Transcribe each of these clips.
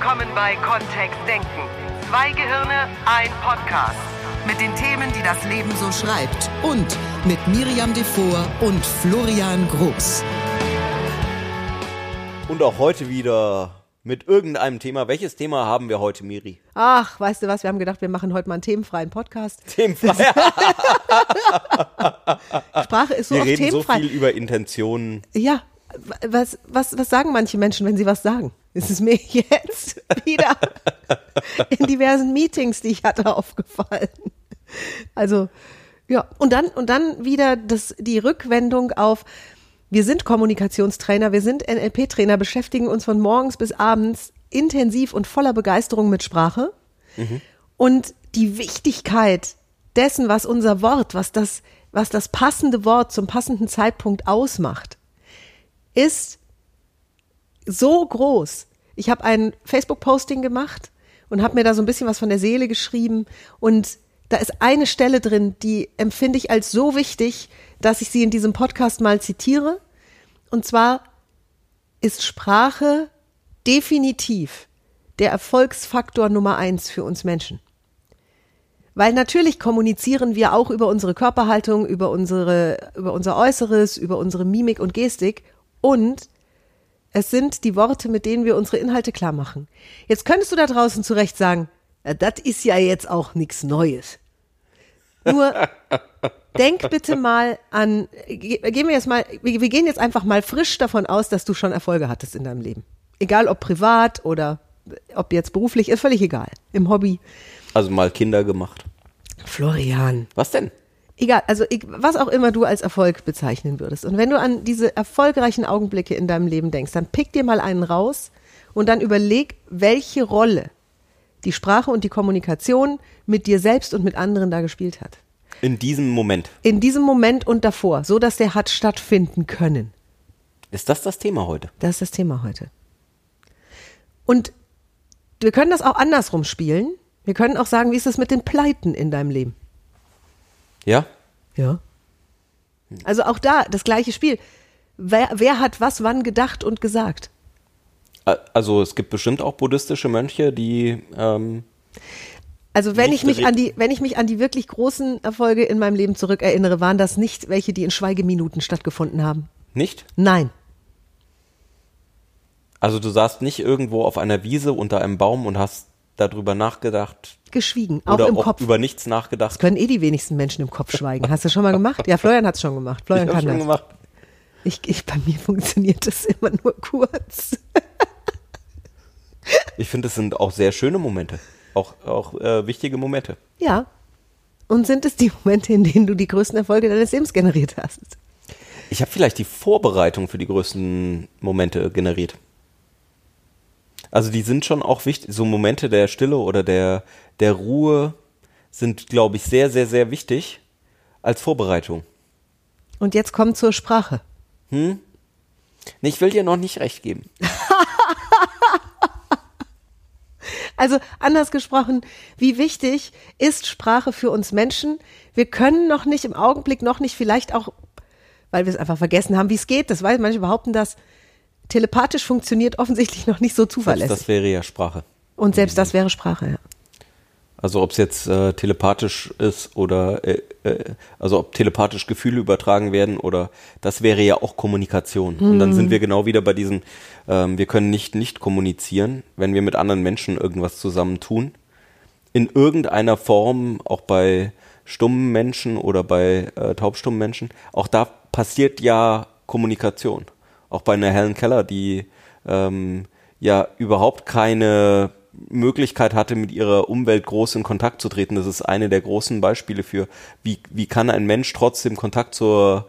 willkommen bei Kontext Denken. Zwei Gehirne, ein Podcast. Mit den Themen, die das Leben so schreibt. Und mit Miriam Devor und Florian Groß. Und auch heute wieder mit irgendeinem Thema. Welches Thema haben wir heute, Miri? Ach, weißt du was, wir haben gedacht, wir machen heute mal einen themenfreien Podcast. Themenfrei. Sprache ist so wir oft reden so themenfrei. viel über Intentionen. ja, was, was, was sagen manche Menschen, wenn sie was sagen? Es ist mir jetzt wieder in diversen Meetings, die ich hatte, aufgefallen. Also, ja, und dann, und dann wieder das, die Rückwendung auf, wir sind Kommunikationstrainer, wir sind NLP-Trainer, beschäftigen uns von morgens bis abends intensiv und voller Begeisterung mit Sprache. Und die Wichtigkeit dessen, was unser Wort, was das, was das passende Wort zum passenden Zeitpunkt ausmacht, ist so groß. Ich habe ein Facebook-Posting gemacht und habe mir da so ein bisschen was von der Seele geschrieben und da ist eine Stelle drin, die empfinde ich als so wichtig, dass ich sie in diesem Podcast mal zitiere. Und zwar ist Sprache definitiv der Erfolgsfaktor Nummer eins für uns Menschen. Weil natürlich kommunizieren wir auch über unsere Körperhaltung, über unsere, über unser Äußeres, über unsere Mimik und Gestik und es sind die Worte, mit denen wir unsere Inhalte klar machen. Jetzt könntest du da draußen zu Recht sagen, ja, das ist ja jetzt auch nichts Neues. Nur denk bitte mal an, ge- gehen wir jetzt mal, wir, wir gehen jetzt einfach mal frisch davon aus, dass du schon Erfolge hattest in deinem Leben. Egal ob privat oder ob jetzt beruflich, ist völlig egal. Im Hobby. Also mal Kinder gemacht. Florian. Was denn? Egal, also was auch immer du als Erfolg bezeichnen würdest. Und wenn du an diese erfolgreichen Augenblicke in deinem Leben denkst, dann pick dir mal einen raus und dann überleg, welche Rolle die Sprache und die Kommunikation mit dir selbst und mit anderen da gespielt hat. In diesem Moment. In diesem Moment und davor, so dass der hat stattfinden können. Ist das das Thema heute? Das ist das Thema heute. Und wir können das auch andersrum spielen. Wir können auch sagen, wie ist es mit den Pleiten in deinem Leben? Ja? Ja. Also auch da das gleiche Spiel. Wer, wer hat was wann gedacht und gesagt? Also es gibt bestimmt auch buddhistische Mönche, die ähm, Also wenn ich mich an die, wenn ich mich an die wirklich großen Erfolge in meinem Leben zurückerinnere, waren das nicht welche, die in Schweigeminuten stattgefunden haben. nicht. Nein. Also du saßt nicht irgendwo auf einer Wiese unter einem Baum und hast darüber nachgedacht Geschwiegen, auch oder im auch Kopf. über nichts nachgedacht. können eh die wenigsten Menschen im Kopf schweigen. Hast du schon mal gemacht? Ja, Florian hat es schon gemacht. Florian ich kann schon das. gemacht. Ich, ich, bei mir funktioniert das immer nur kurz. Ich finde, es sind auch sehr schöne Momente. Auch, auch äh, wichtige Momente. Ja. Und sind es die Momente, in denen du die größten Erfolge deines Lebens generiert hast? Ich habe vielleicht die Vorbereitung für die größten Momente generiert. Also die sind schon auch wichtig. So Momente der Stille oder der, der Ruhe sind, glaube ich, sehr, sehr, sehr wichtig als Vorbereitung. Und jetzt kommt zur Sprache. Nee, ich will dir noch nicht recht geben. Also anders gesprochen, wie wichtig ist Sprache für uns Menschen? Wir können noch nicht im Augenblick, noch nicht vielleicht auch, weil wir es einfach vergessen haben, wie es geht. Das weiß manche behaupten, dass telepathisch funktioniert offensichtlich noch nicht so zuverlässig. das wäre ja Sprache. Und selbst das wäre Sprache, ja. Also ob es jetzt äh, telepathisch ist oder äh, äh, also ob telepathisch Gefühle übertragen werden oder das wäre ja auch Kommunikation. Und dann sind wir genau wieder bei diesem, ähm, wir können nicht nicht kommunizieren, wenn wir mit anderen Menschen irgendwas zusammen tun. In irgendeiner Form, auch bei stummen Menschen oder bei äh, taubstummen Menschen, auch da passiert ja Kommunikation. Auch bei einer Helen Keller, die ähm, ja überhaupt keine Möglichkeit hatte, mit ihrer Umwelt groß in Kontakt zu treten. Das ist eine der großen Beispiele für, wie, wie kann ein Mensch trotzdem Kontakt zur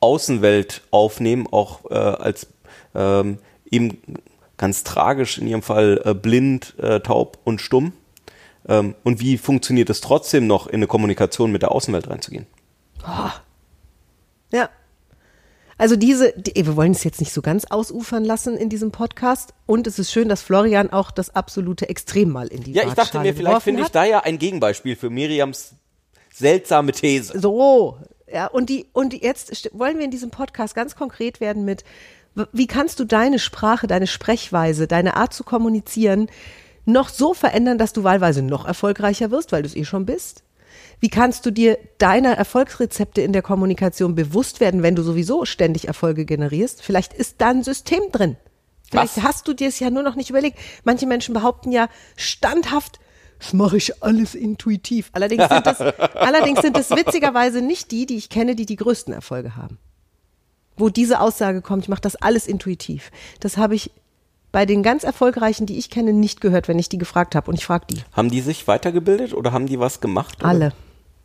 Außenwelt aufnehmen, auch äh, als ähm, eben ganz tragisch in ihrem Fall äh, blind, äh, taub und stumm. Ähm, und wie funktioniert es trotzdem noch, in eine Kommunikation mit der Außenwelt reinzugehen? Ja. Also diese, die, wir wollen es jetzt nicht so ganz ausufern lassen in diesem Podcast. Und es ist schön, dass Florian auch das absolute Extrem mal in die Ja, ich dachte mir, vielleicht finde ich da ja ein Gegenbeispiel für Miriams seltsame These. So, ja, und die, und jetzt wollen wir in diesem Podcast ganz konkret werden mit, Wie kannst du deine Sprache, deine Sprechweise, deine Art zu kommunizieren noch so verändern, dass du wahlweise noch erfolgreicher wirst, weil du es eh schon bist? Wie kannst du dir deiner Erfolgsrezepte in der Kommunikation bewusst werden, wenn du sowieso ständig Erfolge generierst? Vielleicht ist da ein System drin. Vielleicht Was? hast du dir es ja nur noch nicht überlegt. Manche Menschen behaupten ja standhaft, das mache ich alles intuitiv. Allerdings sind das, allerdings sind es witzigerweise nicht die, die ich kenne, die die größten Erfolge haben. Wo diese Aussage kommt, ich mache das alles intuitiv. Das habe ich bei den ganz erfolgreichen, die ich kenne, nicht gehört, wenn ich die gefragt habe. Und ich frage die. Haben die sich weitergebildet oder haben die was gemacht? Oder? Alle,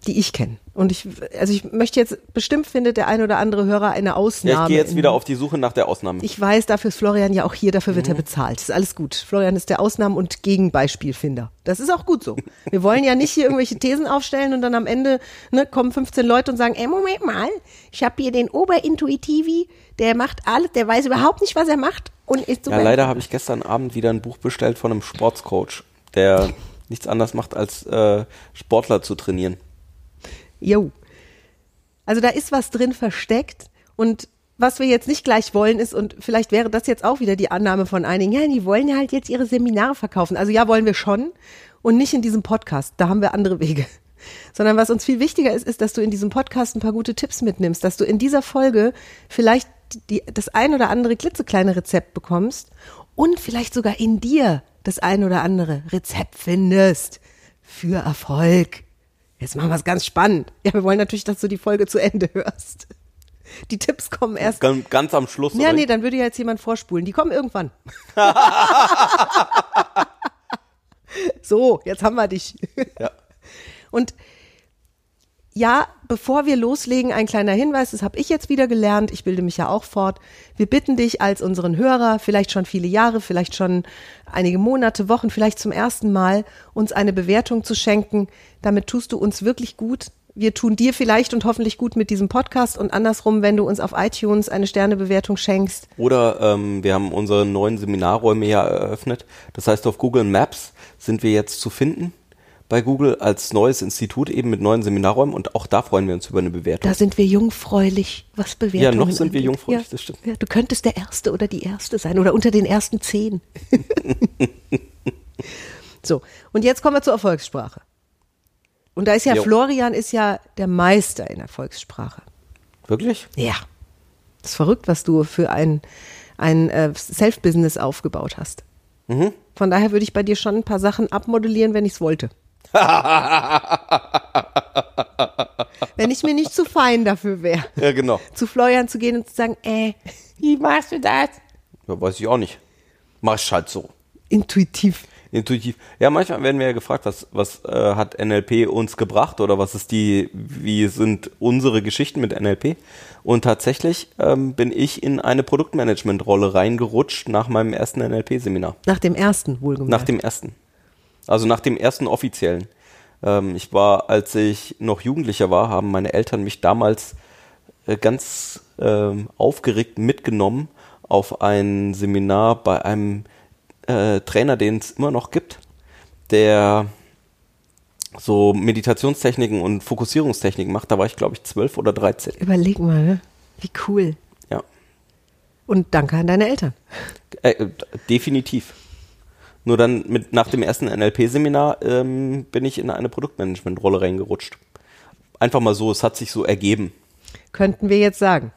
die ich kenne. Und ich, also ich möchte jetzt, bestimmt findet der ein oder andere Hörer eine Ausnahme. Ja, ich gehe jetzt in- wieder auf die Suche nach der Ausnahme. Ich weiß, dafür ist Florian ja auch hier, dafür Mhm. wird er bezahlt. Ist alles gut. Florian ist der Ausnahmen- und Gegenbeispielfinder. Das ist auch gut so. Wir wollen ja nicht hier irgendwelche Thesen aufstellen und dann am Ende ne, kommen 15 Leute und sagen, ey, Moment mal, ich habe hier den Oberintuitivi, der macht alles, der weiß überhaupt nicht, was er macht und ist so ja, leider habe ich gestern Abend wieder ein Buch bestellt von einem Sportscoach, der nichts anderes macht, als äh, Sportler zu trainieren. Jo. Also da ist was drin versteckt und was wir jetzt nicht gleich wollen ist, und vielleicht wäre das jetzt auch wieder die Annahme von einigen, ja, die wollen ja halt jetzt ihre Seminare verkaufen. Also ja, wollen wir schon und nicht in diesem Podcast. Da haben wir andere Wege. Sondern was uns viel wichtiger ist, ist, dass du in diesem Podcast ein paar gute Tipps mitnimmst, dass du in dieser Folge vielleicht die, das ein oder andere klitzekleine Rezept bekommst und vielleicht sogar in dir das ein oder andere Rezept findest für Erfolg. Jetzt machen wir es ganz spannend. Ja, wir wollen natürlich, dass du die Folge zu Ende hörst. Die Tipps kommen erst. Ganz, ganz am Schluss. Ja, nee, dann würde ja jetzt jemand vorspulen. Die kommen irgendwann. so, jetzt haben wir dich. Ja. Und ja, bevor wir loslegen, ein kleiner Hinweis, das habe ich jetzt wieder gelernt, ich bilde mich ja auch fort. Wir bitten dich als unseren Hörer, vielleicht schon viele Jahre, vielleicht schon einige Monate, Wochen, vielleicht zum ersten Mal, uns eine Bewertung zu schenken. Damit tust du uns wirklich gut. Wir tun dir vielleicht und hoffentlich gut mit diesem Podcast und andersrum, wenn du uns auf iTunes eine Sternebewertung schenkst. Oder ähm, wir haben unsere neuen Seminarräume ja eröffnet. Das heißt, auf Google Maps sind wir jetzt zu finden. Bei Google als neues Institut eben mit neuen Seminarräumen und auch da freuen wir uns über eine Bewertung. Da sind wir jungfräulich, was Bewertungen Ja, noch sind wir angeht. jungfräulich, ja. das stimmt. Ja, du könntest der Erste oder die Erste sein oder unter den ersten zehn. so, und jetzt kommen wir zur Erfolgssprache. Und da ist ja, Jo. Florian ist ja der Meister in Erfolgssprache. Wirklich? Ja. Das ist verrückt, was du für ein, ein äh, Self-Business aufgebaut hast. Mhm. Von daher würde ich bei dir schon ein paar Sachen abmodellieren, wenn ich es wollte. wenn ich mir nicht zu fein dafür wäre, Ja, genau. zu Florian zu gehen und zu sagen, äh, wie machst du das? Ja, weiß ich auch nicht. Mach ich halt so. Intuitiv. Intuitiv. Ja, manchmal werden wir ja gefragt, was, was äh, hat NLP uns gebracht oder was ist die, wie sind unsere Geschichten mit NLP? Und tatsächlich ähm, bin ich in eine Produktmanagement-Rolle reingerutscht nach meinem ersten NLP-Seminar. Nach dem ersten, wohlgemerkt. Nach dem ersten. Also nach dem ersten offiziellen. Ähm, ich war, als ich noch Jugendlicher war, haben meine Eltern mich damals äh, ganz ähm, aufgeregt mitgenommen auf ein Seminar bei einem äh, Trainer, den es immer noch gibt, der so Meditationstechniken und Fokussierungstechniken macht. Da war ich, glaube ich, zwölf oder dreizehn. Überleg mal, ne? wie cool. Ja, Und danke an deine Eltern. äh, äh, definitiv. Nur dann mit nach dem ersten NLP-Seminar ähm, bin ich in eine Produktmanagement-Rolle reingerutscht. Einfach mal so, es hat sich so ergeben. Könnten wir jetzt sagen.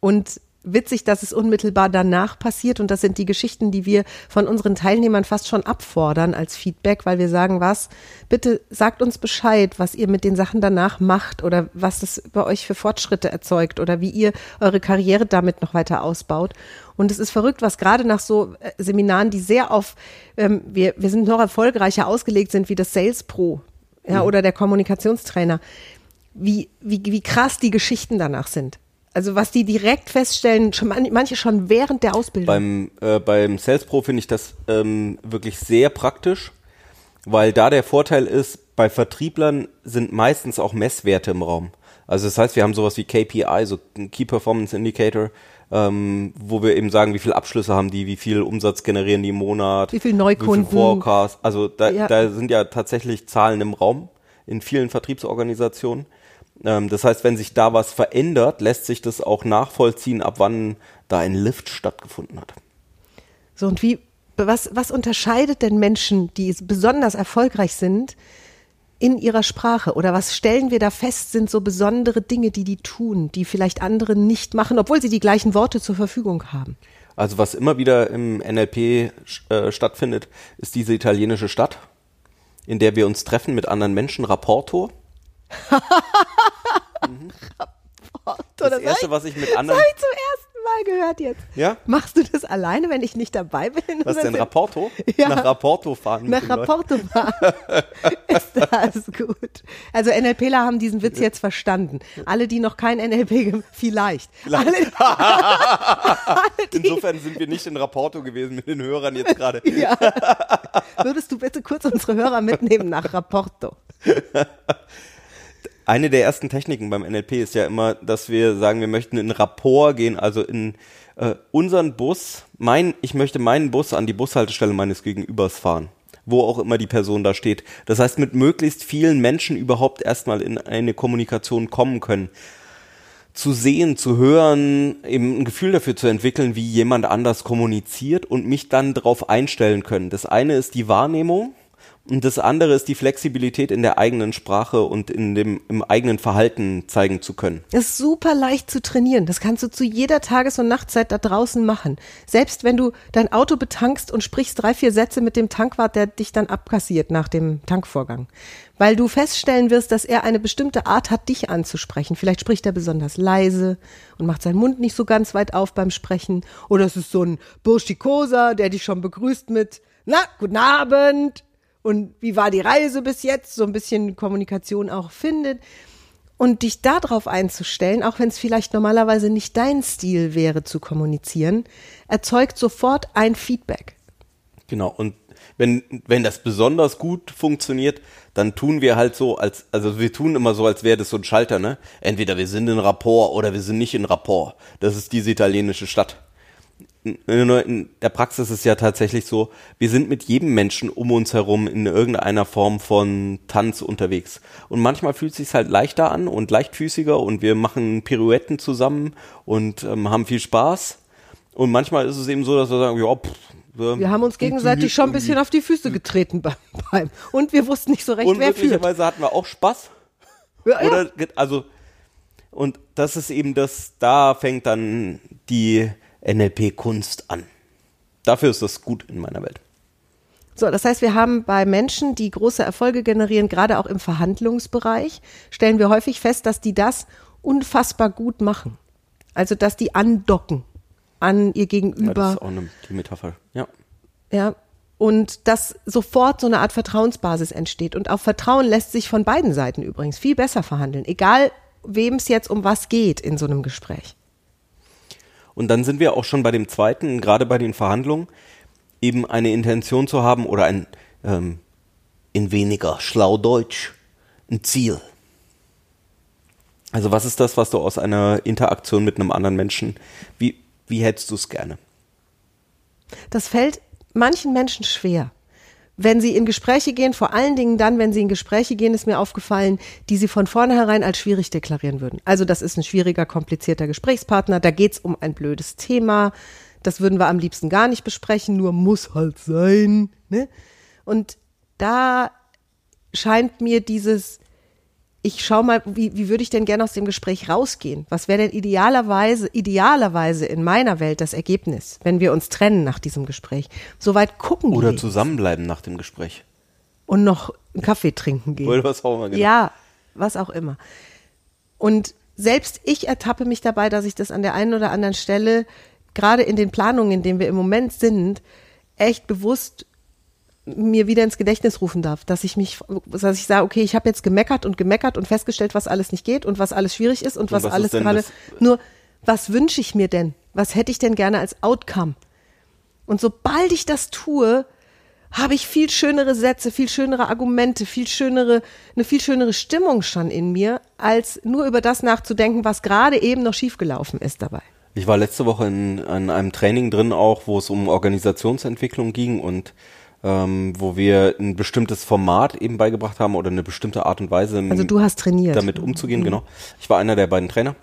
Und witzig, dass es unmittelbar danach passiert und das sind die Geschichten, die wir von unseren Teilnehmern fast schon abfordern als Feedback, weil wir sagen, was, bitte sagt uns Bescheid, was ihr mit den Sachen danach macht oder was das bei euch für Fortschritte erzeugt oder wie ihr eure Karriere damit noch weiter ausbaut. Und es ist verrückt, was gerade nach so äh, Seminaren, die sehr auf, ähm, wir, wir sind noch erfolgreicher ausgelegt sind wie das Sales Pro ja, oder der Kommunikationstrainer, wie, wie, wie krass die Geschichten danach sind. Also was die direkt feststellen, schon man- manche schon während der Ausbildung. Beim, äh, beim Sales Pro finde ich das ähm, wirklich sehr praktisch, weil da der Vorteil ist, bei Vertrieblern sind meistens auch Messwerte im Raum. Also das heißt, wir haben sowas wie KPI, so ein Key Performance Indicator, ähm, wo wir eben sagen, wie viele Abschlüsse haben die, wie viel Umsatz generieren die im Monat, Wie viel Neukunden. wie viel Forecast. Also da, Ja. da sind ja tatsächlich Zahlen im Raum in vielen Vertriebsorganisationen. Ähm, das heißt, wenn sich da was verändert, lässt sich das auch nachvollziehen, ab wann da ein Lift stattgefunden hat. So, und wie, was, was unterscheidet denn Menschen, die besonders erfolgreich sind, in ihrer Sprache? Oder was stellen wir da fest, sind so besondere Dinge, die die tun, die vielleicht andere nicht machen, obwohl sie die gleichen Worte zur Verfügung haben? Also was immer wieder im NLP äh, stattfindet, ist diese italienische Stadt, in der wir uns treffen mit anderen Menschen, Rapporto. Mhm. Rapporto, das, erste, was ich mit anderen. Das ich zum ersten Mal gehört jetzt. Ja? Machst du das alleine, wenn ich nicht dabei bin? Was denn, Rapporto? Ja. Nach Rapporto fahren. Nach Rapporto fahren. ist das gut. Also NLPler haben diesen Witz jetzt verstanden. Alle, die noch kein NLP, vielleicht. vielleicht. Alle Insofern sind wir nicht in Rapporto gewesen mit den Hörern jetzt gerade. ja. Würdest du bitte kurz unsere Hörer mitnehmen nach Rapporto? Eine der ersten Techniken beim NLP ist ja immer, dass wir sagen, wir möchten in Rapport gehen, also in äh, unseren Bus, mein, ich möchte meinen Bus an die Bushaltestelle meines Gegenübers fahren, wo auch immer die Person da steht. Das heißt, mit möglichst vielen Menschen überhaupt erstmal in eine Kommunikation kommen können. Zu sehen, zu hören, eben ein Gefühl dafür zu entwickeln, wie jemand anders kommuniziert und mich dann darauf einstellen können. Das eine ist die Wahrnehmung, und das andere ist die Flexibilität in der eigenen Sprache und in dem, im eigenen Verhalten zeigen zu können. Das ist super leicht zu trainieren. Das kannst du zu jeder Tages- und Nachtzeit da draußen machen. Selbst wenn du dein Auto betankst und sprichst drei, vier Sätze mit dem Tankwart, der dich dann abkassiert nach dem Tankvorgang. Weil du feststellen wirst, dass er eine bestimmte Art hat, dich anzusprechen. Vielleicht spricht er besonders leise und macht seinen Mund nicht so ganz weit auf beim Sprechen. Oder es ist so ein Burschikoser, der dich schon begrüßt mit, na, guten Abend und wie war die Reise bis jetzt, so ein bisschen Kommunikation auch findet. Und dich darauf einzustellen, auch wenn es vielleicht normalerweise nicht dein Stil wäre zu kommunizieren, erzeugt sofort ein Feedback. Genau, und wenn, wenn das besonders gut funktioniert, dann tun wir halt so, als, also wir tun immer so, als wäre das so ein Schalter, ne? Entweder wir sind in Rapport oder wir sind nicht in Rapport. Das ist diese italienische Stadt in der Praxis ist es ja tatsächlich so, wir sind mit jedem Menschen um uns herum in irgendeiner Form von Tanz unterwegs. Und manchmal fühlt es sich halt leichter an und leichtfüßiger und wir machen Pirouetten zusammen und ähm, haben viel Spaß. Und manchmal ist es eben so, dass wir sagen, ja, pff, wir, haben uns gegenseitig schon ein bisschen auf die Füße getreten beim, beim und wir wussten nicht so recht, wer führt. Und hatten wir auch Spaß. Ja, Oder, ja. also, und das ist eben das, da fängt dann die NLP-Kunst an. Dafür ist das gut in meiner Welt. So, das heißt, wir haben bei Menschen, die große Erfolge generieren, gerade auch im Verhandlungsbereich, stellen wir häufig fest, dass die das unfassbar gut machen. Also, dass die andocken an ihr Gegenüber. Ja, das ist auch eine, die Metapher, ja. Ja, und dass sofort so eine Art Vertrauensbasis entsteht. Und auch Vertrauen lässt sich von beiden Seiten übrigens viel besser verhandeln, egal wem es jetzt um was geht in so einem Gespräch. Und dann sind wir auch schon bei dem zweiten, gerade bei den Verhandlungen, eben eine Intention zu haben oder ein ähm, in weniger schlau Deutsch ein Ziel. Also was ist das, was du aus einer Interaktion mit einem anderen Menschen, wie, wie hättest du es gerne? Das fällt manchen Menschen schwer wenn sie in Gespräche gehen, vor allen Dingen dann, wenn sie in Gespräche gehen, ist mir aufgefallen, die sie von vornherein als schwierig deklarieren würden. Also das ist ein schwieriger, komplizierter Gesprächspartner, da geht's um ein blödes Thema, das würden wir am liebsten gar nicht besprechen, nur muss halt sein. Ne? Und da scheint mir dieses ich schau mal, wie, wie würde ich denn gerne aus dem Gespräch rausgehen? Was wäre denn idealerweise, idealerweise in meiner Welt das Ergebnis, wenn wir uns trennen nach diesem Gespräch? Soweit gucken Oder zusammenbleiben nach dem Gespräch. Und noch einen Kaffee trinken gehen. Oder was auch immer, genau. Ja, was auch immer. Und selbst ich ertappe mich dabei, dass ich das an der einen oder anderen Stelle, gerade in den Planungen, in denen wir im Moment sind, echt bewusst mir wieder ins Gedächtnis rufen darf, dass ich mich, dass ich sage, okay, ich habe jetzt gemeckert und gemeckert und festgestellt, was alles nicht geht und was alles schwierig ist und, und was, was alles gerade. Nur, was wünsche ich mir denn? Was hätte ich denn gerne als Outcome? Und sobald ich das tue, habe ich viel schönere Sätze, viel schönere Argumente, viel schönere, eine viel schönere Stimmung schon in mir, als nur über das nachzudenken, was gerade eben noch schiefgelaufen ist dabei. Ich war letzte Woche in, in einem Training drin auch, wo es um Organisationsentwicklung ging und ähm, wo wir ein bestimmtes Format eben beigebracht haben oder eine bestimmte Art und Weise, Also du hast trainiert. damit umzugehen, genau. Ich war einer der beiden Trainer.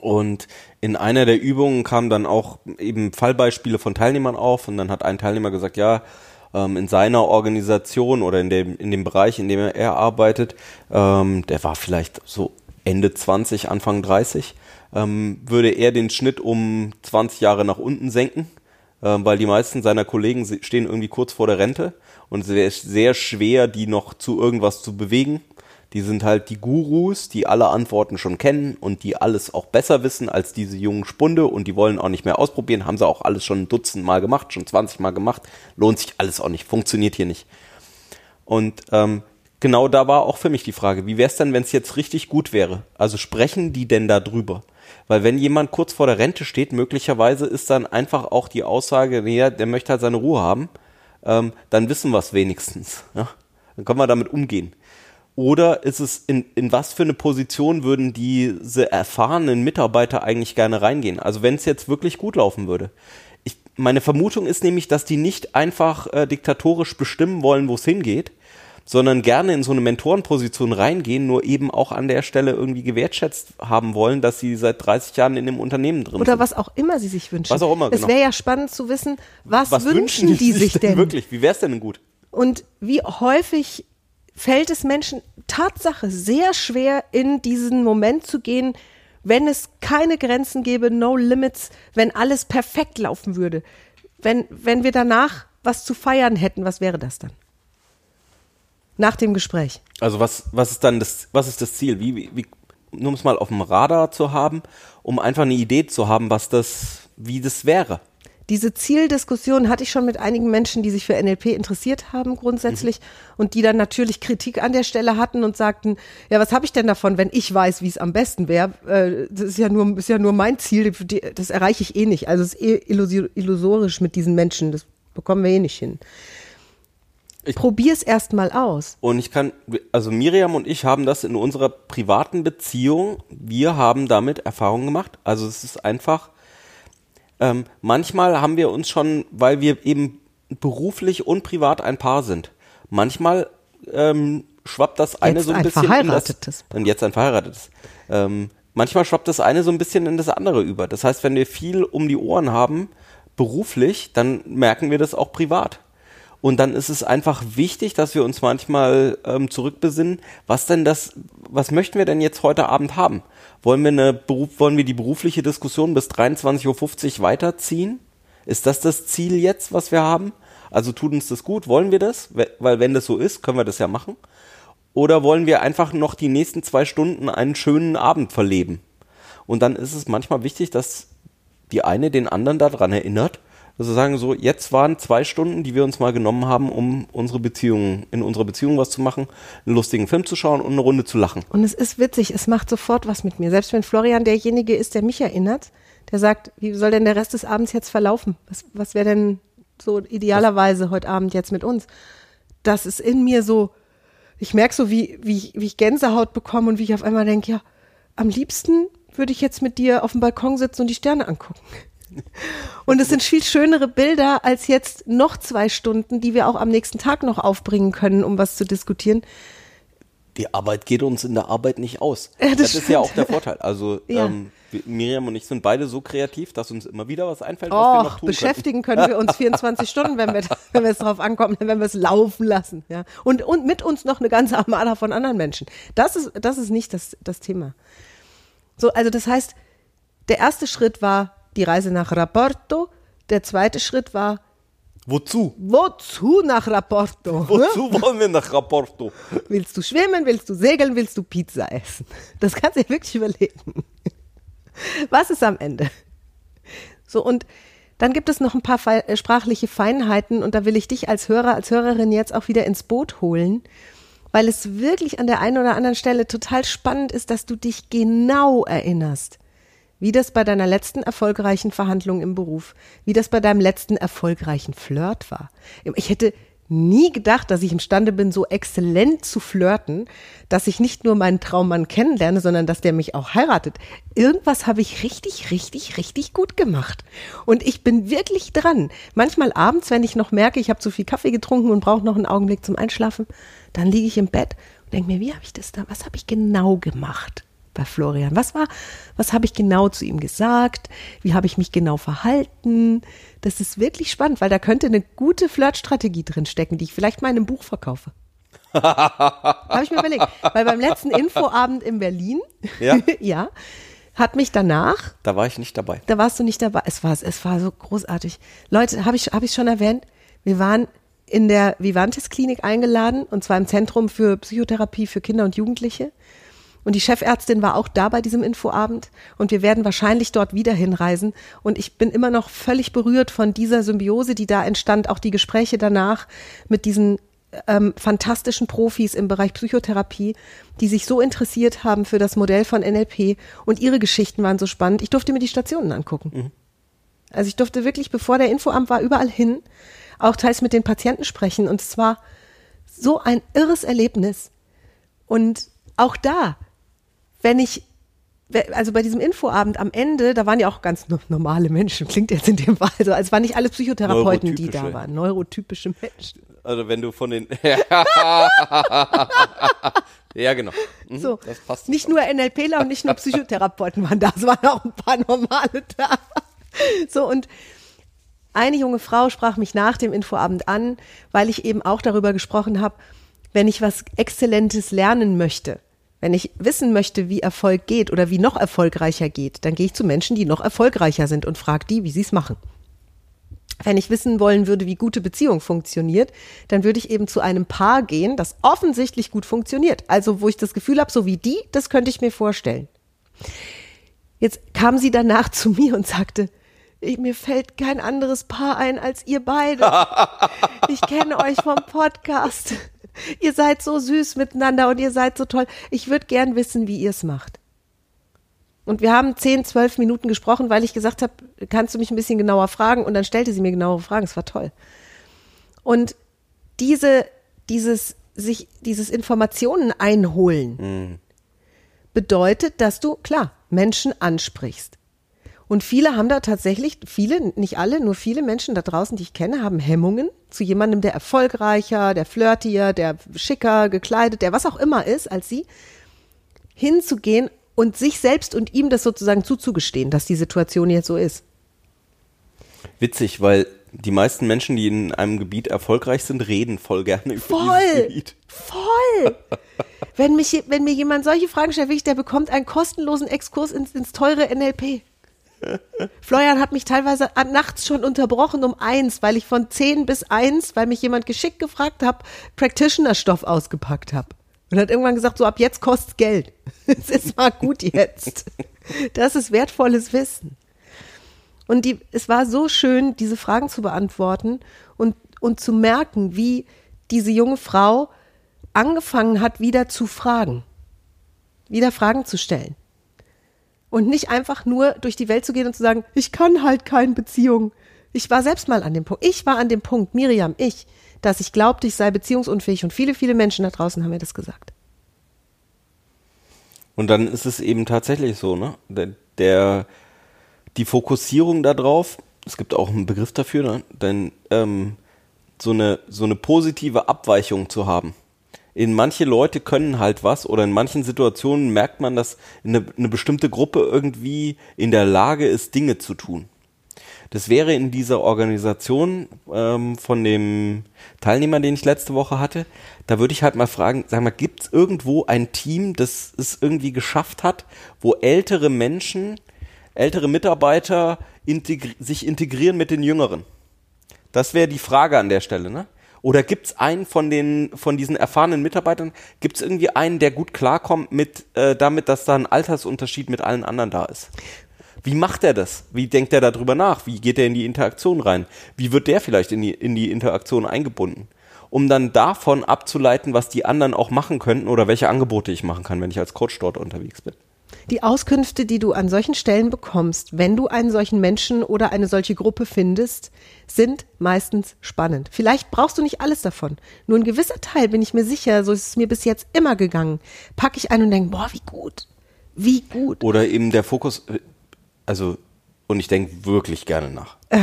Und in einer der Übungen kamen dann auch eben Fallbeispiele von Teilnehmern auf und dann hat ein Teilnehmer gesagt, ja, ähm, in seiner Organisation oder in dem, in dem Bereich, in dem er, arbeitet, ähm, der war vielleicht so Ende 20, Anfang 30, ähm, würde er den Schnitt um 20 Jahre nach unten senken, ähm, weil die meisten seiner Kollegen stehen irgendwie kurz vor der Rente und es wäre sehr schwer, die noch zu irgendwas zu bewegen. Die sind halt die Gurus, die alle Antworten schon kennen und die alles auch besser wissen als diese jungen Spunde und die wollen auch nicht mehr ausprobieren, haben sie auch alles schon ein Dutzend Mal gemacht, schon 20 Mal gemacht, lohnt sich alles auch nicht, funktioniert hier nicht. Und ähm, genau da war auch für mich die Frage, wie wäre es denn, wenn es jetzt richtig gut wäre? Also sprechen die denn da drüber? Weil wenn jemand kurz vor der Rente steht, möglicherweise ist dann einfach auch die Aussage, nee, der möchte halt seine Ruhe haben, ähm, dann wissen wir es wenigstens. Ja? Dann können wir damit umgehen. Oder ist es, in, in was für eine Position würden diese erfahrenen Mitarbeiter eigentlich gerne reingehen? Also wenn es jetzt wirklich gut laufen würde. Ich, meine Vermutung ist nämlich, dass die nicht einfach äh, diktatorisch bestimmen wollen, wo es hingeht, sondern gerne in so eine Mentorenposition reingehen, nur eben auch an der Stelle irgendwie gewertschätzt haben wollen, dass sie seit 30 Jahren in dem Unternehmen drin Oder sind. was auch immer sie sich wünschen. Was auch immer, Es genau. wäre ja spannend zu wissen, was, was wünschen die sich denn? wirklich? Wie wäre es denn gut? Und wie häufig fällt es Menschen Tatsache sehr schwer, in diesen Moment zu gehen, wenn es keine Grenzen gäbe, no limits, wenn alles perfekt laufen würde. Wenn, wenn wir danach was zu feiern hätten, was wäre das dann? Nach dem Gespräch. Also was, was ist dann das, was ist das Ziel? Wie, wie, wie nur um es mal auf dem Radar zu haben, um einfach eine Idee zu haben, was das, wie das wäre. Diese Zieldiskussion hatte ich schon mit einigen Menschen, die sich für NLP interessiert haben grundsätzlich und die dann natürlich Kritik an der Stelle hatten und sagten, ja, was habe ich denn davon, wenn ich weiß, wie es am besten wäre? Äh, das ist ja nur ist ja nur mein Ziel, das erreiche ich eh nicht. Also es ist eh illusorisch mit diesen Menschen, das bekommen wir eh nicht hin. Ich- Probier es erst mal aus. Und ich kann, also Miriam und ich haben das in unserer privaten Beziehung, wir haben damit Erfahrungen gemacht. Also es ist einfach, ähm, manchmal haben wir uns schon, weil wir eben beruflich und privat ein Paar sind, manchmal ähm, schwappt das eine Jetzt so ein ein bisschen verheiratetes in das, und jetzt ein verheiratetes. Ähm, manchmal schwappt das eine so ein bisschen in das andere über. Das heißt, wenn wir viel um die Ohren haben, beruflich, dann merken wir das auch privat. Und dann ist es einfach wichtig, dass wir uns manchmal ähm, zurückbesinnen, was denn das, was möchten wir denn jetzt heute Abend haben? Wollen wir eine Beruf, wollen wir die berufliche Diskussion bis 23.50 Uhr weiterziehen? Ist das das Ziel jetzt, was wir haben? Also tut uns das gut? Wollen wir das? We- Weil wenn das so ist, können wir das ja machen. Oder wollen wir einfach noch die nächsten zwei Stunden einen schönen Abend verleben? Und dann ist es manchmal wichtig, dass die eine den anderen daran erinnert, dass wir sagen, so, jetzt waren zwei Stunden, die wir uns mal genommen haben, um unsere Beziehung, in unserer Beziehung was zu machen, einen lustigen Film zu schauen und eine Runde zu lachen. Und es ist witzig, es macht sofort was mit mir. Selbst wenn Florian derjenige ist, der mich erinnert, der sagt, wie soll denn der Rest des Abends jetzt verlaufen? Was, was wäre denn so idealerweise heute Abend jetzt mit uns? Das ist in mir so, ich merke so, wie, wie, ich- wie ich Gänsehaut bekomme und wie ich auf einmal denke, ja, am liebsten würde ich jetzt mit dir auf dem Balkon sitzen und die Sterne angucken. Und es sind viel schönere Bilder als jetzt noch zwei Stunden, die wir auch am nächsten Tag noch aufbringen können, um was zu diskutieren. Die Arbeit geht uns in der Arbeit nicht aus. Ja, das das ist ja auch der Vorteil. Also Ja. ähm, Miriam und ich sind beide so kreativ, dass uns immer wieder was einfällt, was wir noch Och, tun beschäftigen können wir uns 24 Stunden, wenn wir, wenn wir es drauf ankommen, wenn wir es laufen lassen. Ja. Und, und mit uns noch eine ganze Armada von anderen Menschen. Das ist, das ist nicht das, das Thema. So, also das heißt, der erste Schritt war die Reise nach Rapporto. Der zweite Schritt war. Wozu? wozu nach Rapporto? Wozu wollen wir nach Rapporto? Willst du schwimmen, willst du segeln, willst du Pizza essen? Das kannst du dir wirklich überlegen. Was ist am Ende? So, und dann gibt es noch ein paar äh, sprachliche Feinheiten und da will ich dich als Hörer, als Hörerin jetzt auch wieder ins Boot holen, weil es wirklich an der einen oder anderen Stelle total spannend ist, dass du dich genau erinnerst, wie das bei deiner letzten erfolgreichen Verhandlung im Beruf, wie das bei deinem letzten erfolgreichen Flirt war. Ich hätte nie gedacht, dass ich imstande bin, so exzellent zu flirten, dass ich nicht nur meinen Traummann kennenlerne, sondern dass der mich auch heiratet. Irgendwas habe ich richtig, richtig, richtig gut gemacht. Und ich bin wirklich dran. Manchmal abends, wenn ich noch merke, ich habe zu viel Kaffee getrunken und brauche noch einen Augenblick zum Einschlafen, dann liege ich im Bett und denke mir, wie habe ich das da, was habe ich genau gemacht? Bei Florian? Was war, was habe ich genau zu ihm gesagt? Wie habe ich mich genau verhalten? Das ist wirklich spannend, weil da könnte eine gute Flirtstrategie drin stecken, die ich vielleicht mal in einem Buch verkaufe. habe ich mir überlegt. Weil beim letzten Infoabend in Berlin, Ja? ja, hat mich danach, Da war ich nicht dabei. da warst du nicht dabei. Es war, es war so großartig. Leute, habe ich, habe ich schon erwähnt? Wir waren in der Vivantes Klinik eingeladen und zwar im Zentrum für Psychotherapie für Kinder und Jugendliche. Und die Chefärztin war auch da bei diesem Infoabend und wir werden wahrscheinlich dort wieder hinreisen. Und ich bin immer noch völlig berührt von dieser Symbiose, die da entstand, auch die Gespräche danach mit diesen ähm, fantastischen Profis im Bereich Psychotherapie, die sich so interessiert haben für das Modell von NLP und ihre Geschichten waren so spannend. Ich durfte mir die Stationen angucken. Also ich durfte wirklich, bevor der Infoamt war, überall hin, auch teils mit den Patienten sprechen und es war so ein irres Erlebnis. Und auch da, wenn ich, also bei diesem Infoabend am Ende, da waren ja auch ganz no- normale Menschen, klingt jetzt in dem Fall so, also es waren nicht alle Psychotherapeuten, die da waren, neurotypische Menschen. Also wenn du von den Ja, genau. Mhm, So, Das passt. nicht nur NLPler und nicht nur Psychotherapeuten waren da, es waren auch ein paar normale da. So, und eine junge Frau sprach mich nach dem Infoabend an, weil ich eben auch darüber gesprochen habe, wenn ich was Exzellentes lernen möchte, wenn ich wissen möchte, wie Erfolg geht oder wie noch erfolgreicher geht, dann gehe ich zu Menschen, die noch erfolgreicher sind und frage die, wie sie es machen. Wenn ich wissen wollen würde, wie gute Beziehung funktioniert, dann würde ich eben zu einem Paar gehen, das offensichtlich gut funktioniert. Also wo ich das Gefühl habe, so wie die, das könnte ich mir vorstellen. Jetzt kam sie danach zu mir und sagte, ich, mir fällt kein anderes Paar ein als ihr beide. Ich kenne euch vom Podcast. Ihr seid so süß miteinander und ihr seid so toll. Ich würde gern wissen, wie ihr es macht. Und wir haben zehn, zwölf Minuten gesprochen, weil ich gesagt habe, kannst du mich ein bisschen genauer fragen? Und dann stellte sie mir genauere Fragen. Es war toll. Und diese, dieses, sich, dieses Informationen einholen bedeutet, dass du, klar, Menschen ansprichst. Und viele haben da tatsächlich, viele, nicht alle, nur viele Menschen da draußen, die ich kenne, haben Hemmungen zu jemandem, der erfolgreicher, der flirtier, der schicker gekleidet, der was auch immer ist als sie, hinzugehen und sich selbst und ihm das sozusagen zuzugestehen, dass die Situation jetzt so ist. Witzig, weil die meisten Menschen, die in einem Gebiet erfolgreich sind, reden voll gerne über dieses Voll, Gebiet. voll. wenn, mich, wenn mir jemand solche Fragen stellt, wirklich, der bekommt einen kostenlosen Exkurs ins, ins teure NLP. Florian hat mich teilweise nachts schon unterbrochen um eins, weil ich von zehn bis eins, weil mich jemand geschickt gefragt hat, Practitioner-Stoff ausgepackt habe. Und hat irgendwann gesagt, so ab jetzt kostet's Geld. Es ist mal gut jetzt. Das ist wertvolles Wissen. Und die, es war so schön, diese Fragen zu beantworten und, und zu merken, wie diese junge Frau angefangen hat, wieder zu fragen. Wieder Fragen zu stellen. Und nicht einfach nur durch die Welt zu gehen und zu sagen, ich kann halt keine Beziehung. Ich war selbst mal an dem Punkt. Ich war an dem Punkt, Miriam, ich, dass ich glaubte, ich sei beziehungsunfähig und viele, viele Menschen da draußen haben mir das gesagt. Und dann ist es eben tatsächlich so, ne? Der, der die Fokussierung darauf, es gibt auch einen Begriff dafür, ne? Denn ähm, so eine so eine positive Abweichung zu haben. In manche Leute können halt was oder in manchen Situationen merkt man, dass eine, eine bestimmte Gruppe irgendwie in der Lage ist, Dinge zu tun. Das wäre in dieser Organisation ähm, von dem Teilnehmer, den ich letzte Woche hatte, da würde ich halt mal fragen, sag mal, gibt es irgendwo ein Team, das es irgendwie geschafft hat, wo ältere Menschen, ältere Mitarbeiter integri sich integrieren mit den Jüngeren? Das wäre die Frage an der Stelle, ne? Oder gibt es einen von den von diesen erfahrenen Mitarbeitern, gibt es irgendwie einen, der gut klarkommt mit äh, damit, dass da ein Altersunterschied mit allen anderen da ist? Wie macht er das? Wie denkt er darüber nach? Wie geht er in die Interaktion rein? Wie wird der vielleicht in die, in die Interaktion eingebunden? Um dann davon abzuleiten, was die anderen auch machen könnten oder welche Angebote ich machen kann, wenn ich als Coach dort unterwegs bin. Die Auskünfte, die du an solchen Stellen bekommst, wenn du einen solchen Menschen oder eine solche Gruppe findest, sind meistens spannend. Vielleicht brauchst du nicht alles davon. Nur ein gewisser Teil, bin ich mir sicher, so ist es mir bis jetzt immer gegangen, packe ich ein und denke, boah, wie gut. Wie gut. Oder eben der Fokus, äh, also, und ich denke wirklich gerne nach.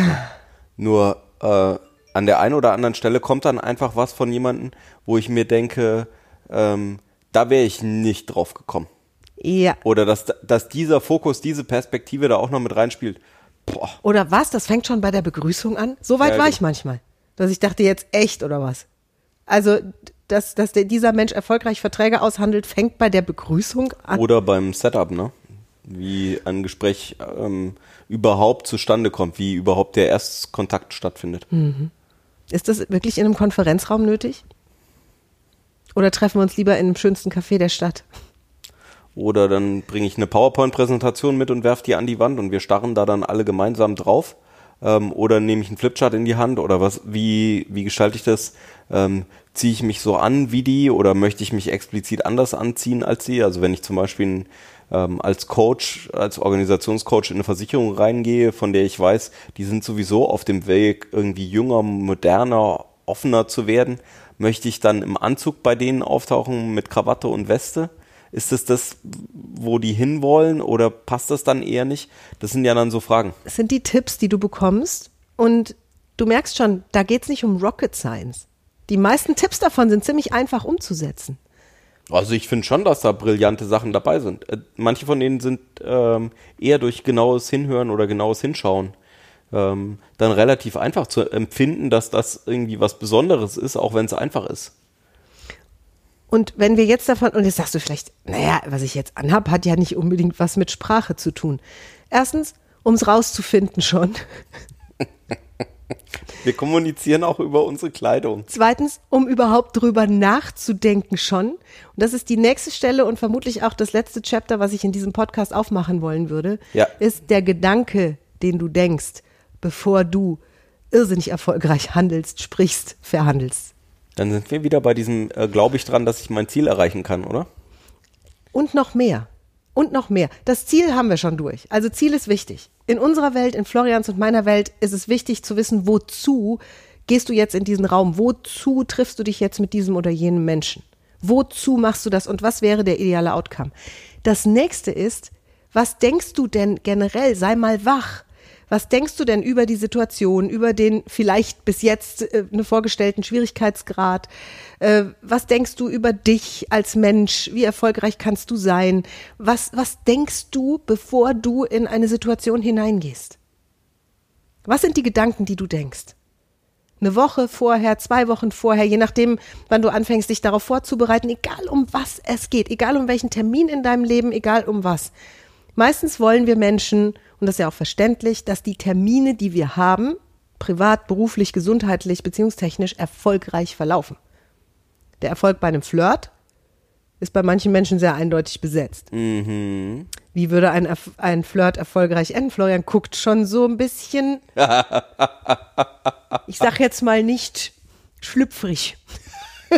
Nur äh, an der einen oder anderen Stelle kommt dann einfach was von jemandem, wo ich mir denke, ähm, da wäre ich nicht drauf gekommen. Ja. Oder dass, dass dieser Fokus, diese Perspektive da auch noch mit reinspielt. Boah. Oder was? Das fängt schon bei der Begrüßung an? So weit Ja, war genau. ich manchmal. Dass ich dachte, jetzt echt oder was? Also, dass, dass der, dieser Mensch erfolgreich Verträge aushandelt, fängt bei der Begrüßung an. Oder beim Setup, ne? Wie ein Gespräch ähm, überhaupt zustande kommt, wie überhaupt der Erstkontakt stattfindet. Ist das wirklich in einem Konferenzraum nötig? Oder treffen wir uns lieber in dem schönsten Café der Stadt? Oder dann bringe ich eine PowerPoint-Präsentation mit und werfe die an die Wand und wir starren da dann alle gemeinsam drauf. Ähm, oder nehme ich einen Flipchart in die Hand oder was, wie, wie gestalte ich das? Ähm, ziehe ich mich so an wie die oder möchte ich mich explizit anders anziehen als sie? Also wenn ich zum Beispiel ähm, als Coach, als Organisationscoach in eine Versicherung reingehe, von der ich weiß, die sind sowieso auf dem Weg, irgendwie jünger, moderner, offener zu werden, möchte ich dann im Anzug bei denen auftauchen mit Krawatte und Weste? Ist es das, wo die hinwollen oder passt das dann eher nicht? Das sind ja dann so Fragen. Das sind die Tipps, die du bekommst. Und du merkst schon, da geht's nicht um Rocket Science. Die meisten Tipps davon sind ziemlich einfach umzusetzen. Also ich finde schon, dass da brillante Sachen dabei sind. Äh, Manche von denen sind ähm, eher durch genaues Hinhören oder genaues Hinschauen ähm, dann relativ einfach zu empfinden, dass das irgendwie was Besonderes ist, auch wenn es einfach ist. Und wenn wir jetzt davon, und jetzt sagst du vielleicht, naja, was ich jetzt anhab, hat ja nicht unbedingt was mit Sprache zu tun. Erstens, um es rauszufinden schon. Wir kommunizieren auch über unsere Kleidung. Zweitens, um überhaupt drüber nachzudenken schon. Und das ist die nächste Stelle und vermutlich auch das letzte Chapter, was ich in diesem Podcast aufmachen wollen würde, Ja. ist der Gedanke, den du denkst, bevor du irrsinnig erfolgreich handelst, sprichst, verhandelst. Dann sind wir wieder bei diesem, äh, glaube ich dran, dass ich mein Ziel erreichen kann, oder? Und noch mehr. Und noch mehr. Das Ziel haben wir schon durch. Also Ziel ist wichtig. In unserer Welt, in Florians und meiner Welt ist es wichtig zu wissen, wozu gehst du jetzt in diesen Raum? Wozu triffst du dich jetzt mit diesem oder jenem Menschen? Wozu machst du das und was wäre der ideale Outcome? Das nächste ist, was denkst du denn generell? Sei mal wach. Was denkst du denn über die Situation, über den vielleicht bis jetzt äh, ne vorgestellten Schwierigkeitsgrad? Äh, was denkst du über dich als Mensch? Wie erfolgreich kannst du sein? Was, was denkst du, bevor du in eine Situation hineingehst? Was sind die Gedanken, die du denkst? Eine Woche vorher, zwei Wochen vorher, je nachdem, wann du anfängst, dich darauf vorzubereiten, egal um was es geht, egal um welchen Termin in deinem Leben, egal um was. Meistens wollen wir Menschen, und das ist ja auch verständlich, dass die Termine, die wir haben, privat, beruflich, gesundheitlich, beziehungstechnisch erfolgreich verlaufen. Der Erfolg bei einem Flirt ist bei manchen Menschen sehr eindeutig besetzt. Wie würde ein, Erf- ein Flirt erfolgreich enden? Florian guckt schon so ein bisschen, ich sag jetzt mal nicht schlüpfrig.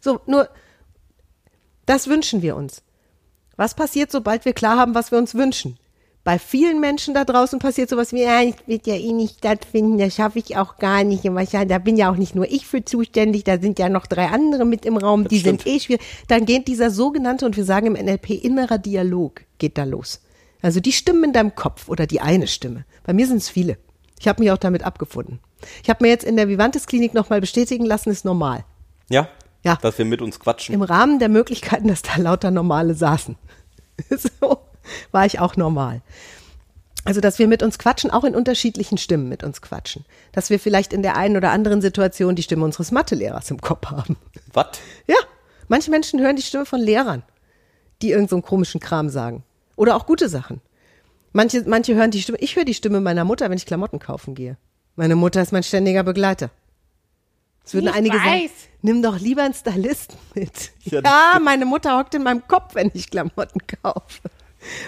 so, nur, das wünschen wir uns. Was passiert, sobald wir klar haben, was wir uns wünschen? Bei vielen Menschen da draußen passiert sowas wie, ja, ich wird ja eh nicht stattfinden, das schaffe ich auch gar nicht. Da bin ja auch nicht nur ich für zuständig, da sind ja noch drei andere mit im Raum, die stimmt. sind eh schwierig. Dann geht dieser sogenannte, und wir sagen im NLP, innerer Dialog geht da los. Also die Stimmen in deinem Kopf oder die eine Stimme. Bei mir sind es viele. Ich habe mich auch damit abgefunden. Ich habe mir jetzt in der Vivantes Klinik nochmal bestätigen lassen, ist normal. Ja? Ja. Dass wir mit uns quatschen. Im Rahmen der Möglichkeiten, dass da lauter Normale saßen. so war ich auch normal. Also, dass wir mit uns quatschen, auch in unterschiedlichen Stimmen mit uns quatschen. Dass wir vielleicht in der einen oder anderen Situation die Stimme unseres Mathelehrers im Kopf haben. Was? Ja, manche Menschen hören die Stimme von Lehrern, die irgend so einen komischen Kram sagen. Oder auch gute Sachen. Manche, manche hören die Stimme, ich höre die Stimme meiner Mutter, wenn ich Klamotten kaufen gehe. Meine Mutter ist mein ständiger Begleiter. Es würden Ich einige sagen, weiß. nimm doch lieber einen Stylisten mit. Ja, Ja, das meine Mutter hockt in meinem Kopf, wenn ich Klamotten kaufe.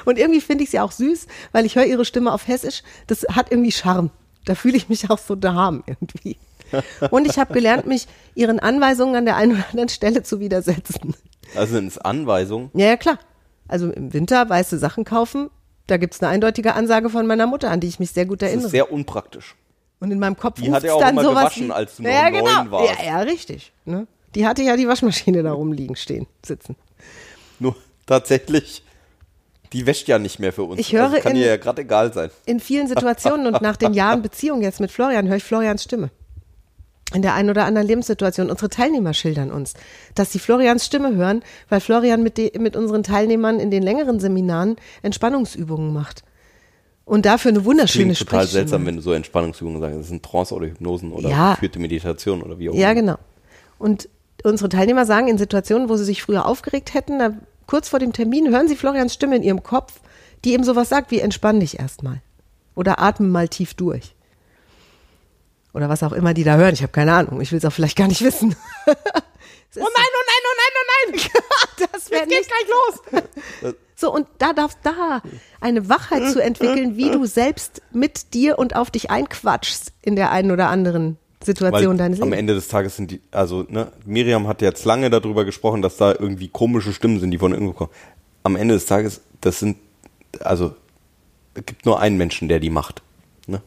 Und irgendwie finde ich sie auch süß, weil ich höre ihre Stimme auf Hessisch. Das hat irgendwie Charme. Da fühle ich mich auch so daheim irgendwie. Und ich habe gelernt, mich ihren Anweisungen an der einen oder anderen Stelle zu widersetzen. Also sind es Anweisungen. Ja, ja, klar. Also im Winter weiße Sachen kaufen, da gibt's eine eindeutige Ansage von meiner Mutter, an die ich mich sehr gut Das erinnere. ist sehr unpraktisch. Und in meinem Kopf Die hat er auch dann immer sowas gewaschen, wie, als du ja, neun genau. warst. Ja, ja, richtig. Ne? Die hatte ja die Waschmaschine da rumliegen, stehen, sitzen. Nur tatsächlich, die wäscht ja nicht mehr für uns. Ich höre also kann in- ihr ja gerade egal sein. In vielen Situationen und nach den Jahren Beziehung jetzt mit Florian höre ich Florians Stimme. In der einen oder anderen Lebenssituation. Unsere Teilnehmer schildern uns, dass sie Florians Stimme hören, weil Florian mit, de, mit unseren Teilnehmern in den längeren Seminaren Entspannungsübungen macht. Und dafür eine wunderschöne Klingt total Sprechstimme. seltsam, wenn du so Entspannungsübungen sagst. Das sind Trance oder Hypnosen oder Ja. geführte Meditation oder wie auch Ja, immer. genau. Und unsere Teilnehmer sagen in Situationen, wo sie sich früher aufgeregt hätten, da, kurz vor dem Termin hören sie Florians Stimme in ihrem Kopf, die eben sowas sagt wie entspann dich erstmal. Oder atme mal tief durch. Oder was auch immer die da hören. Ich habe keine Ahnung. Ich will es auch vielleicht gar nicht wissen. oh nein, oh nein, oh nein, oh nein. das wäre nicht gleich los. So, und da darfst da eine Wachheit zu entwickeln, wie du selbst mit dir und auf dich einquatschst in der einen oder anderen Situation Weil deines am Lebens. Ende des Tages sind die, also ne, Miriam hat jetzt lange darüber gesprochen, dass da irgendwie komische Stimmen sind, die von irgendwo kommen. Am Ende des Tages, das sind, also es gibt nur einen Menschen, der die macht. Ne?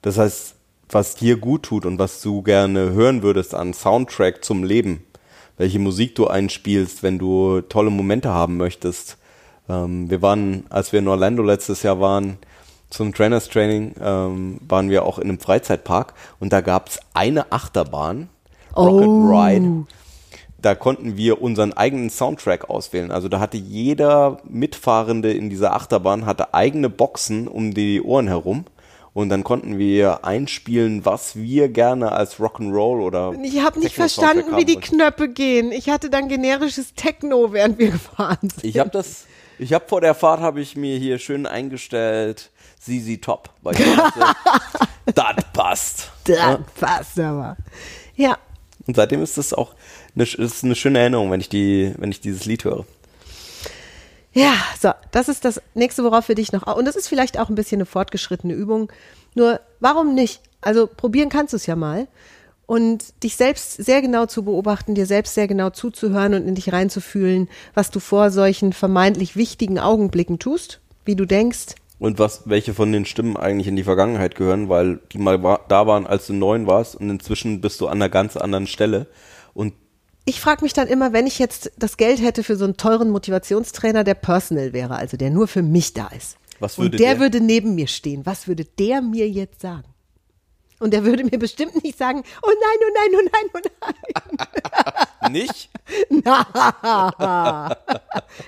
Das heißt, was dir gut tut und was du gerne hören würdest an Soundtrack zum Leben, welche Musik du einspielst, wenn du tolle Momente haben möchtest. Ähm, wir waren, als wir in Orlando letztes Jahr waren, zum Trainers Training, ähm, waren wir auch in einem Freizeitpark und da gab es eine Achterbahn, Rocket Oh. Ride. Da konnten wir unseren eigenen Soundtrack auswählen. Also da hatte jeder Mitfahrende in dieser Achterbahn hatte eigene Boxen um die Ohren herum. Und dann konnten wir einspielen, was wir gerne als Rock'n'Roll oder Ich habe nicht verstanden, wie die. Knöpfe gehen. Ich hatte dann generisches Techno, während wir gefahren sind. Ich habe das, ich habe vor der Fahrt habe ich mir hier schön eingestellt, Sisi Top, weil ich dachte, das passt. Das passt aber. Ja, Und seitdem ist das auch eine, ist eine schöne Erinnerung, wenn ich die, wenn ich dieses Lied höre. Ja, so, das ist das nächste, worauf wir dich noch, und das ist vielleicht auch ein bisschen eine fortgeschrittene Übung. Nur, warum nicht? Also, probieren kannst du es ja mal. Und dich selbst sehr genau zu beobachten, dir selbst sehr genau zuzuhören und in dich reinzufühlen, was du vor solchen vermeintlich wichtigen Augenblicken tust, wie du denkst, Und was, welche von den Stimmen eigentlich in die Vergangenheit gehören, weil die mal wa da waren, als du neun warst und inzwischen bist du an einer ganz anderen Stelle. Und Ich frage mich dann immer, wenn ich jetzt das Geld hätte für so einen teuren Motivationstrainer, der personal wäre, also der nur für mich da ist. Was würde und der, der? würde neben mir stehen. Was würde der mir jetzt sagen? Und der würde mir bestimmt nicht sagen, oh nein, oh nein, oh nein, oh nein. nicht?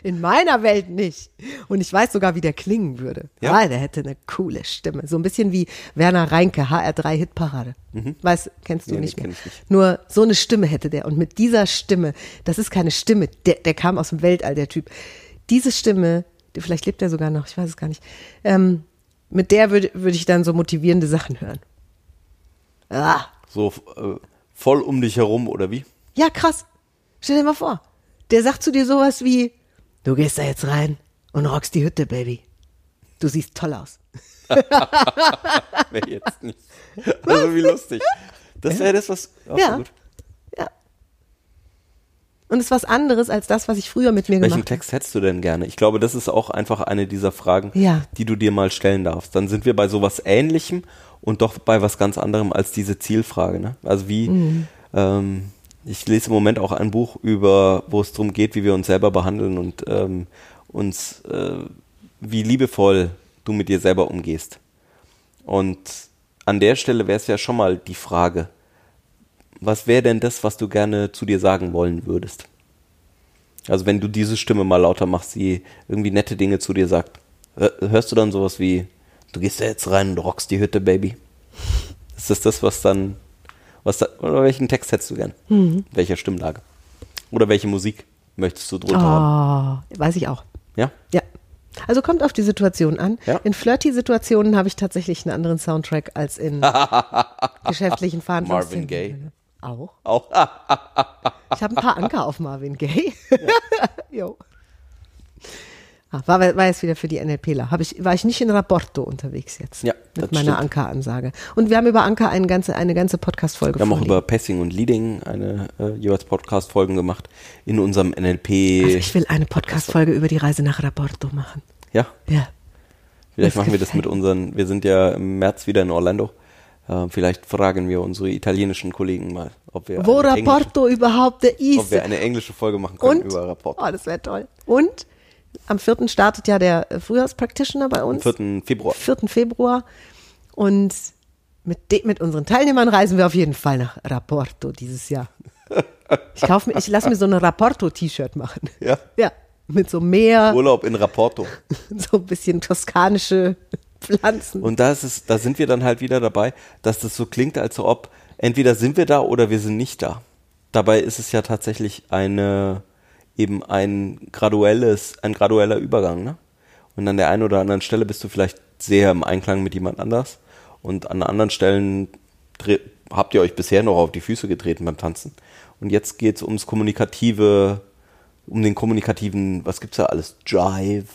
In meiner Welt nicht. Und ich weiß sogar, wie der klingen würde. Ja? Ah, der hätte eine coole Stimme. So ein bisschen wie Werner Reinke, HR3 Hitparade. Weißt, kennst du Nee, nee, nicht mehr. kenn ich nicht. Nur so eine Stimme hätte der. Und mit dieser Stimme, das ist keine Stimme, der, der kam aus dem Weltall, der Typ. Diese Stimme, vielleicht lebt er sogar noch, ich weiß es gar nicht. Ähm, mit der würde würde ich dann so motivierende Sachen hören. Ah, So äh, voll um dich herum oder wie? ja, krass. Stell dir mal vor, der sagt zu dir sowas wie, du gehst da jetzt rein und rockst die Hütte, Baby. Du siehst toll aus. Wäre jetzt nicht. Also wie lustig. Das wäre das, was. Ach, Ja. gut. Und es ist was anderes als das, was ich früher mit mir Welchen gemacht habe. Text hättest du denn gerne? Ich glaube, das ist auch einfach eine dieser Fragen, Ja. die du dir mal stellen darfst. Dann sind wir bei sowas Ähnlichem und doch bei was ganz anderem als diese Zielfrage. Ne? Also wie, Mhm. ähm, ich lese im Moment auch ein Buch über, wo es darum geht, wie wir uns selber behandeln und ähm, uns, äh, wie liebevoll du mit dir selber umgehst. Und an der Stelle wäre es ja schon mal die Frage, was wäre denn das, was du gerne zu dir sagen wollen würdest? Also wenn du diese Stimme mal lauter machst, die irgendwie nette Dinge zu dir sagt, hör- hörst du dann sowas wie, du gehst da jetzt rein und rockst die Hütte, Baby? Ist das das, was dann, was da, oder welchen Text hättest du gern? Welcher Stimmlage? Oder welche Musik möchtest du drunter haben? Oh, weiß ich auch. Ja? Ja. Also kommt auf die Situation an. Ja. In Flirty-Situationen habe ich tatsächlich einen anderen Soundtrack als in geschäftlichen Verhandlungen. Marvin Gaye. Auch. Auch. Ich habe ein paar Anker auf Marvin Gaye. jo. Ah, war, war jetzt wieder für die NLPler. Hab ich, war ich nicht in Rapporto unterwegs jetzt. Ja, das Mit meiner. Anker-Ansage. Und wir haben über Anker eine ganze, eine ganze Podcast-Folge Wir haben auch über Passing und Leading eine äh, jeweils Podcast-Folgen gemacht in unserem NLP. Also ich will eine Podcast-Folge über die Reise nach Rapporto machen. ja, Ja. vielleicht Das machen wir das mit unseren, wir sind ja im März wieder in Orlando. Äh, vielleicht fragen wir unsere italienischen Kollegen mal, ob wir, Wo eine, englische, Rapporto überhaupt der ob wir ist. eine englische Folge machen können Und, über Rapport. oh, das wäre toll. Und am 4. startet ja der äh, Frühjahrspractitioner bei Am uns. 4. Februar. 4. Februar. Und mit, de, mit unseren Teilnehmern reisen wir auf jeden Fall nach Rapporto dieses Jahr. Ich kaufe mir, ich lasse mir so ein Rapporto-T-Shirt machen. Ja. Ja. Mit so Meer, Urlaub in Rapporto. so ein bisschen toskanische Pflanzen. Und da ist es, da sind wir dann halt wieder dabei, dass das so klingt, als ob entweder sind wir da oder wir sind nicht da. Dabei ist es ja tatsächlich eine eben ein graduelles, ein gradueller Übergang, ne? Und an der einen oder anderen Stelle bist du vielleicht sehr im Einklang mit jemand anders und an anderen Stellen habt ihr euch bisher noch auf die Füße getreten beim Tanzen. Und jetzt geht's ums kommunikative, um den kommunikativen, was gibt's da alles? Jive.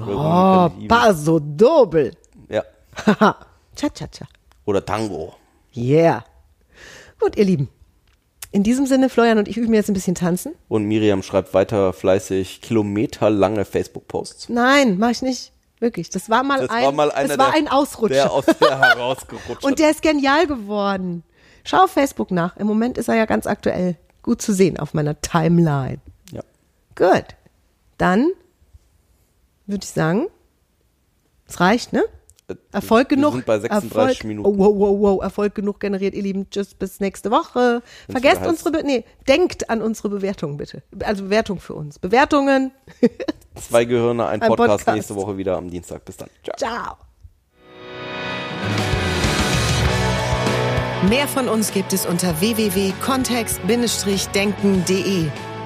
Oh, Paso Doble. Ja. Haha. Cha-cha-cha. Oder Tango. Yeah. Gut, ihr Lieben. In diesem Sinne, Florian und ich üben jetzt ein bisschen tanzen. Und Miriam schreibt weiter fleißig kilometerlange Facebook-Posts. Nein, mach ich nicht. Wirklich. Das war mal Das ein, war mal einer, das war der, ein Ausrutscher. der aus der herausgerutscht und der ist genial geworden. Schau auf Facebook nach. Im Moment ist er ja ganz aktuell gut zu sehen auf meiner Timeline. Ja. Gut. Dann würde ich sagen, es reicht, ne? Erfolg wir genug. sind bei 36 Erfolg, Minuten. Oh, wow, wow, wow. Erfolg genug generiert, ihr Lieben. Tschüss, bis nächste Woche. Vergesst wieder heißt- unsere, Be nee, denkt an unsere Bewertungen bitte. Also Bewertung für uns. Bewertungen. Zwei Gehirne, ein Ein Podcast, Podcast. nächste Woche wieder am Dienstag. Bis dann. Ciao. Ciao. Mehr von uns gibt es unter www.kontext-denken.de.